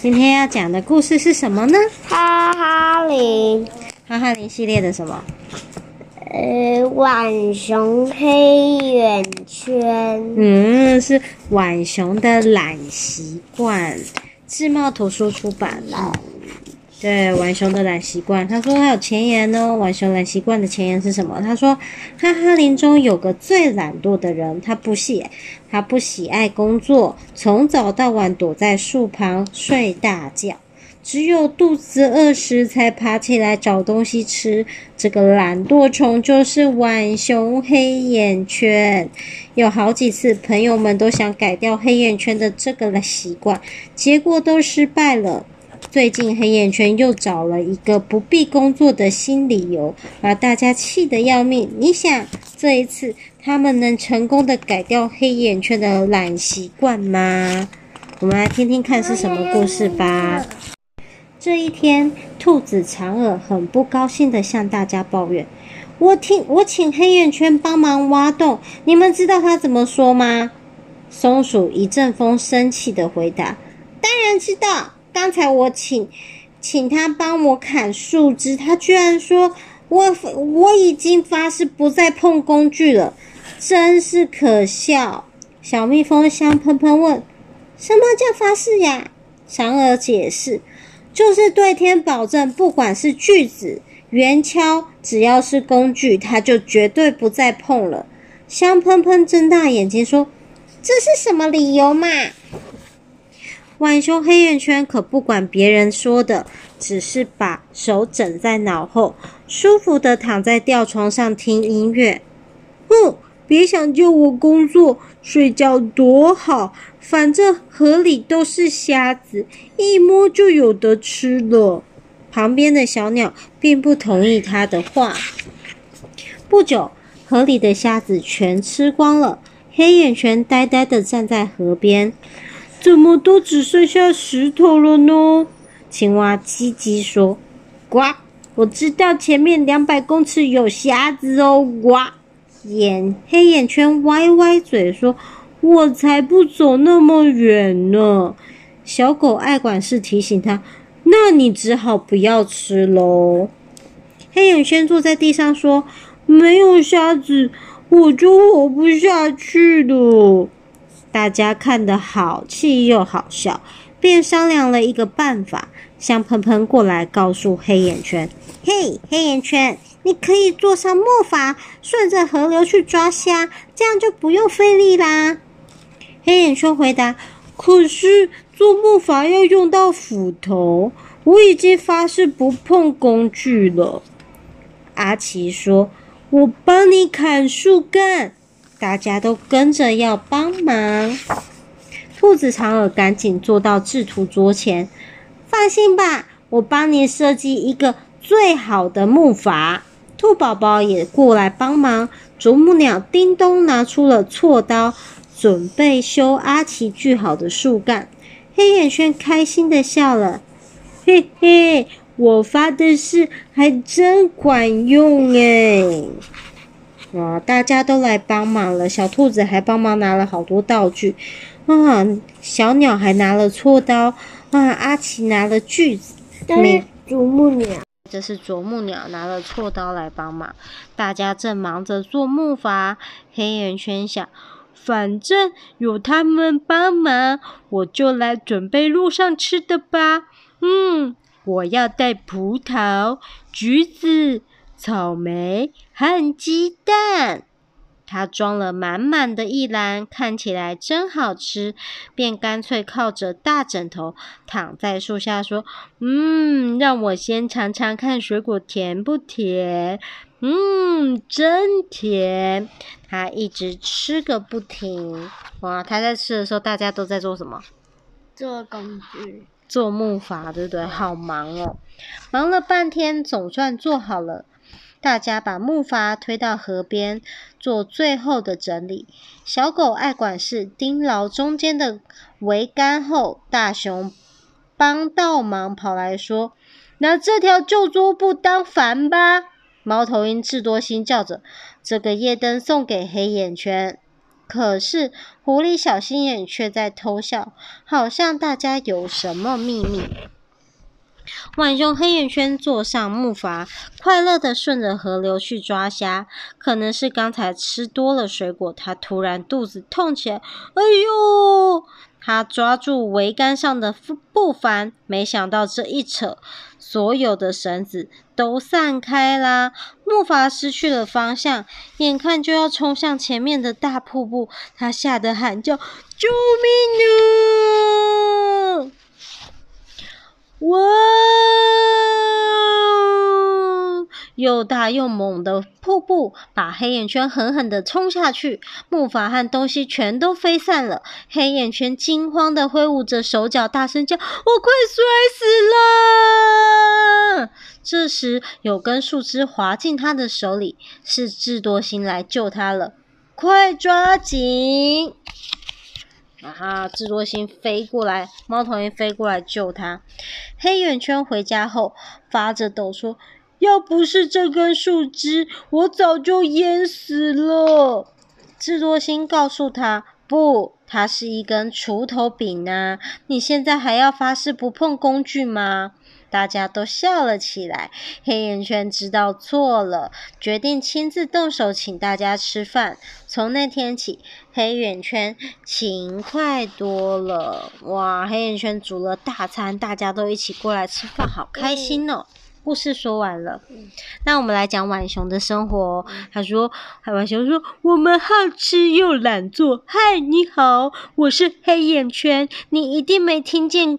今天要讲的故事是什么呢？哈哈林，哈哈林系列的什么？呃，浣熊黑眼圈。嗯，是浣熊的懒习惯，智茂图书出版了。对，浣熊的懒习惯，他说他有前言哦。浣熊懒习惯的前言是什么？他说，哈哈林中有个最懒惰的人，他不喜，他不喜爱工作，从早到晚躲在树旁睡大觉，只有肚子饿时才爬起来找东西吃。这个懒惰虫就是浣熊黑眼圈。有好几次，朋友们都想改掉黑眼圈的这个习惯，结果都失败了。最近黑眼圈又找了一个不必工作的新理由，把大家气得要命。你想，这一次他们能成功的改掉黑眼圈的懒习惯吗？我们来听听看是什么故事吧。这一天，兔子长耳很不高兴的向大家抱怨：“我听我请黑眼圈帮忙挖洞，你们知道他怎么说吗？”松鼠一阵风生气的回答：“当然知道。”刚才我请请他帮我砍树枝，他居然说我我已经发誓不再碰工具了，真是可笑。小蜜蜂香喷喷问：“什么叫发誓呀？”长耳解释：“就是对天保证，不管是锯子、圆锹，只要是工具，他就绝对不再碰了。”香喷喷睁大眼睛说：“这是什么理由嘛？”浣熊黑眼圈可不管别人说的，只是把手枕在脑后，舒服的躺在吊床上听音乐。哼，别想救我工作，睡觉多好，反正河里都是虾子，一摸就有得吃了。旁边的小鸟并不同意他的话。不久，河里的虾子全吃光了，黑眼圈呆呆的站在河边。怎么都只剩下石头了呢？青蛙叽叽说：“呱，我知道前面两百公尺有虾子哦。”呱，眼黑眼圈歪歪嘴说：“我才不走那么远呢。”小狗爱管事提醒他：“那你只好不要吃喽。”黑眼圈坐在地上说：“没有虾子，我就活不下去了。”大家看得好气又好笑，便商量了一个办法。香喷喷过来告诉黑眼圈：“嘿，黑眼圈，你可以坐上木筏，顺着河流去抓虾，这样就不用费力啦。”黑眼圈回答：“可是坐木筏要用到斧头，我已经发誓不碰工具了。”阿奇说：“我帮你砍树干。”大家都跟着要帮忙，兔子长耳赶紧坐到制图桌前。放心吧，我帮你设计一个最好的木筏。兔宝宝也过来帮忙。啄木鸟叮咚拿出了锉刀，准备修阿奇锯好的树干。黑眼圈开心的笑了，嘿嘿，我发的誓还真管用诶。哇！大家都来帮忙了，小兔子还帮忙拿了好多道具，啊，小鸟还拿了锉刀，啊，阿奇拿了锯子，没啄木鸟，这是啄木鸟拿了锉刀来帮忙。大家正忙着做木筏，黑眼圈想，反正有他们帮忙，我就来准备路上吃的吧。嗯，我要带葡萄、橘子。草莓和鸡蛋，他装了满满的一篮，看起来真好吃，便干脆靠着大枕头躺在树下说：“嗯，让我先尝尝看水果甜不甜？嗯，真甜。”他一直吃个不停。哇，他在吃的时候，大家都在做什么？做工具，做木筏，对不对？好忙哦，忙了半天，总算做好了。大家把木筏推到河边，做最后的整理。小狗爱管事盯牢中间的桅杆后，大熊帮倒忙跑来说：“拿这条旧桌布当帆吧。”猫头鹰智多星叫着：“这个夜灯送给黑眼圈。”可是狐狸小心眼却在偷笑，好像大家有什么秘密。浣熊黑眼圈坐上木筏，快乐地顺着河流去抓虾。可能是刚才吃多了水果，他突然肚子痛起来。哎呦！他抓住桅杆上的布帆，没想到这一扯，所有的绳子都散开啦。木筏失去了方向，眼看就要冲向前面的大瀑布，他吓得喊叫：“救命啊！”哇！又大又猛的瀑布把黑眼圈狠狠地冲下去，木筏和东西全都飞散了。黑眼圈惊慌地挥舞着手脚，大声叫：“我快摔死了！”这时，有根树枝滑进他的手里，是智多星来救他了。快抓紧！啊哈！智多星飞过来，猫头鹰飞过来救他。黑眼圈回家后发着抖说。要不是这根树枝，我早就淹死了。智多星告诉他：“不，它是一根锄头柄呢。你现在还要发誓不碰工具吗？”大家都笑了起来。黑眼圈知道错了，决定亲自动手请大家吃饭。从那天起，黑眼圈勤快多了。哇，黑眼圈煮了大餐，大家都一起过来吃饭，好开心哦。故事说完了，那我们来讲浣熊的生活。他说：“浣熊说，我们好吃又懒做。嗨，你好，我是黑眼圈，你一定没听见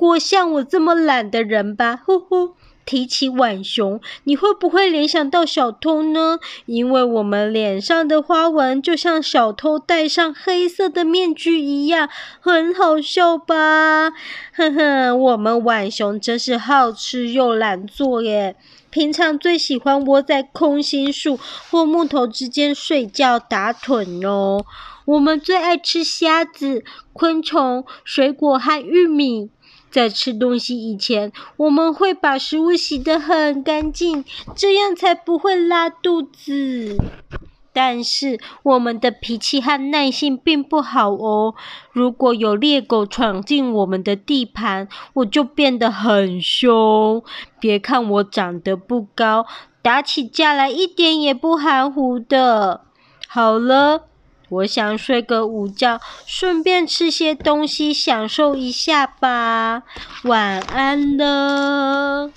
过像我这么懒的人吧？呼呼。”提起浣熊，你会不会联想到小偷呢？因为我们脸上的花纹就像小偷戴上黑色的面具一样，很好笑吧？呵呵，我们浣熊真是好吃又懒做耶！平常最喜欢窝在空心树或木头之间睡觉打盹哦。我们最爱吃虾子、昆虫、水果和玉米。在吃东西以前，我们会把食物洗得很干净，这样才不会拉肚子。但是我们的脾气和耐性并不好哦。如果有猎狗闯进我们的地盘，我就变得很凶。别看我长得不高，打起架来一点也不含糊的。好了。我想睡个午觉，顺便吃些东西，享受一下吧。晚安了。